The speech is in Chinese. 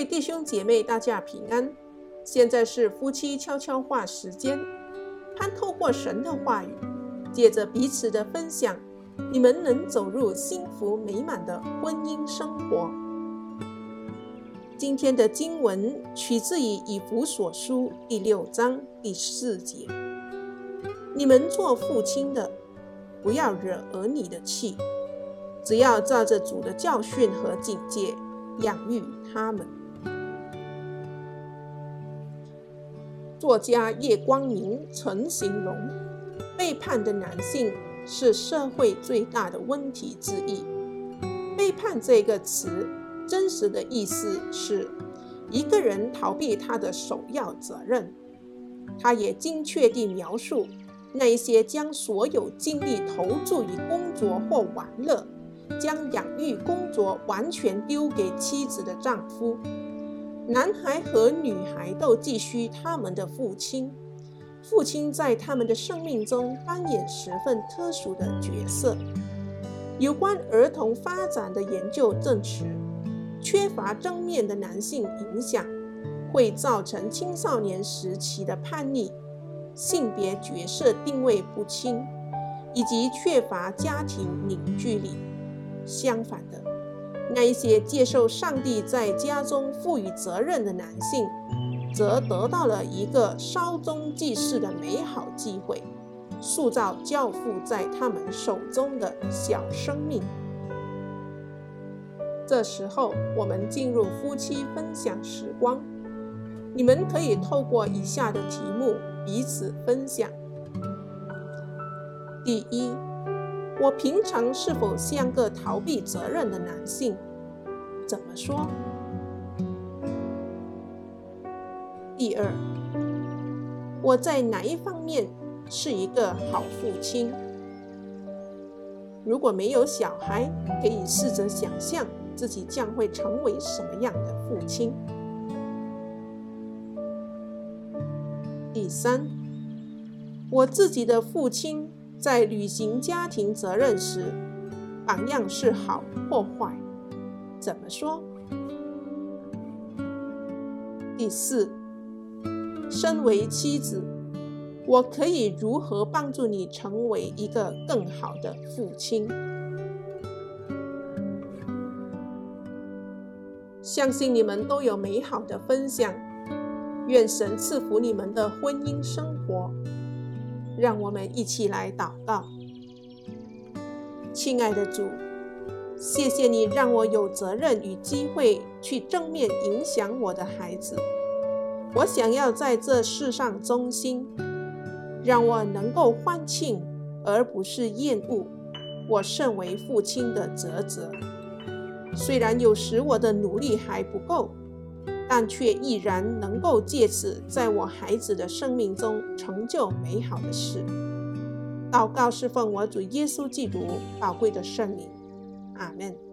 位弟兄姐妹，大家平安。现在是夫妻悄悄话时间，盼透过神的话语，借着彼此的分享，你们能走入幸福美满的婚姻生活。今天的经文取自于以弗所书第六章第四节。你们做父亲的，不要惹儿女的气，只要照着主的教训和警戒养育他们。作家叶光明曾形容，背叛的男性是社会最大的问题之一。背叛这个词真实的意思是一个人逃避他的首要责任。他也精确地描述。那些将所有精力投注于工作或玩乐，将养育工作完全丢给妻子的丈夫，男孩和女孩都急需他们的父亲。父亲在他们的生命中扮演十分特殊的角色。有关儿童发展的研究证实，缺乏正面的男性影响，会造成青少年时期的叛逆。性别角色定位不清，以及缺乏家庭凝聚力。相反的，那一些接受上帝在家中赋予责任的男性，则得到了一个稍纵即逝的美好机会，塑造教父在他们手中的小生命。这时候，我们进入夫妻分享时光。你们可以透过以下的题目。彼此分享。第一，我平常是否像个逃避责任的男性？怎么说？第二，我在哪一方面是一个好父亲？如果没有小孩，可以试着想象自己将会成为什么样的父亲。第三，我自己的父亲在履行家庭责任时，榜样是好或坏？怎么说？第四，身为妻子，我可以如何帮助你成为一个更好的父亲？相信你们都有美好的分享。愿神赐福你们的婚姻生活。让我们一起来祷告。亲爱的主，谢谢你让我有责任与机会去正面影响我的孩子。我想要在这世上忠心，让我能够欢庆而不是厌恶我身为父亲的职责。虽然有时我的努力还不够。但却依然能够借此在我孩子的生命中成就美好的事。祷告是奉我主耶稣基督宝贵的圣名，阿门。